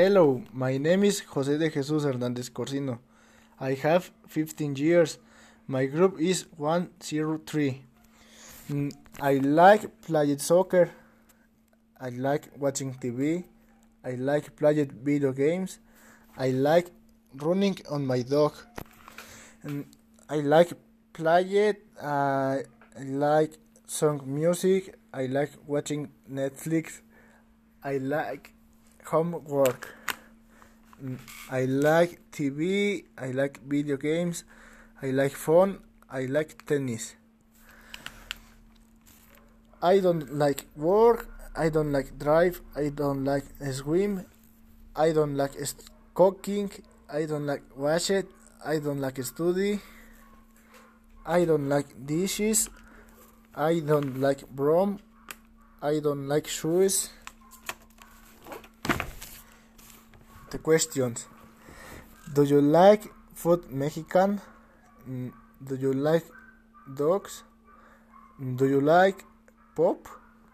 Hello, my name is José de Jesús Hernández Corsino. I have 15 years. My group is 103. Mm, I like playing soccer. I like watching TV. I like playing video games. I like running on my dog. And I like playing. Uh, I like song music. I like watching Netflix. I like homework. Mm, I like TV. I like video games. I like phone. I like tennis. I don't like work. I don't like drive. I don't like swim. I don't like cooking. I don't like wash it. I don't like study. I don't like dishes. I don't like broom. I don't like shoes. The questions. Do you like food Mexican? Mm, Do you like dogs? Do you like pop?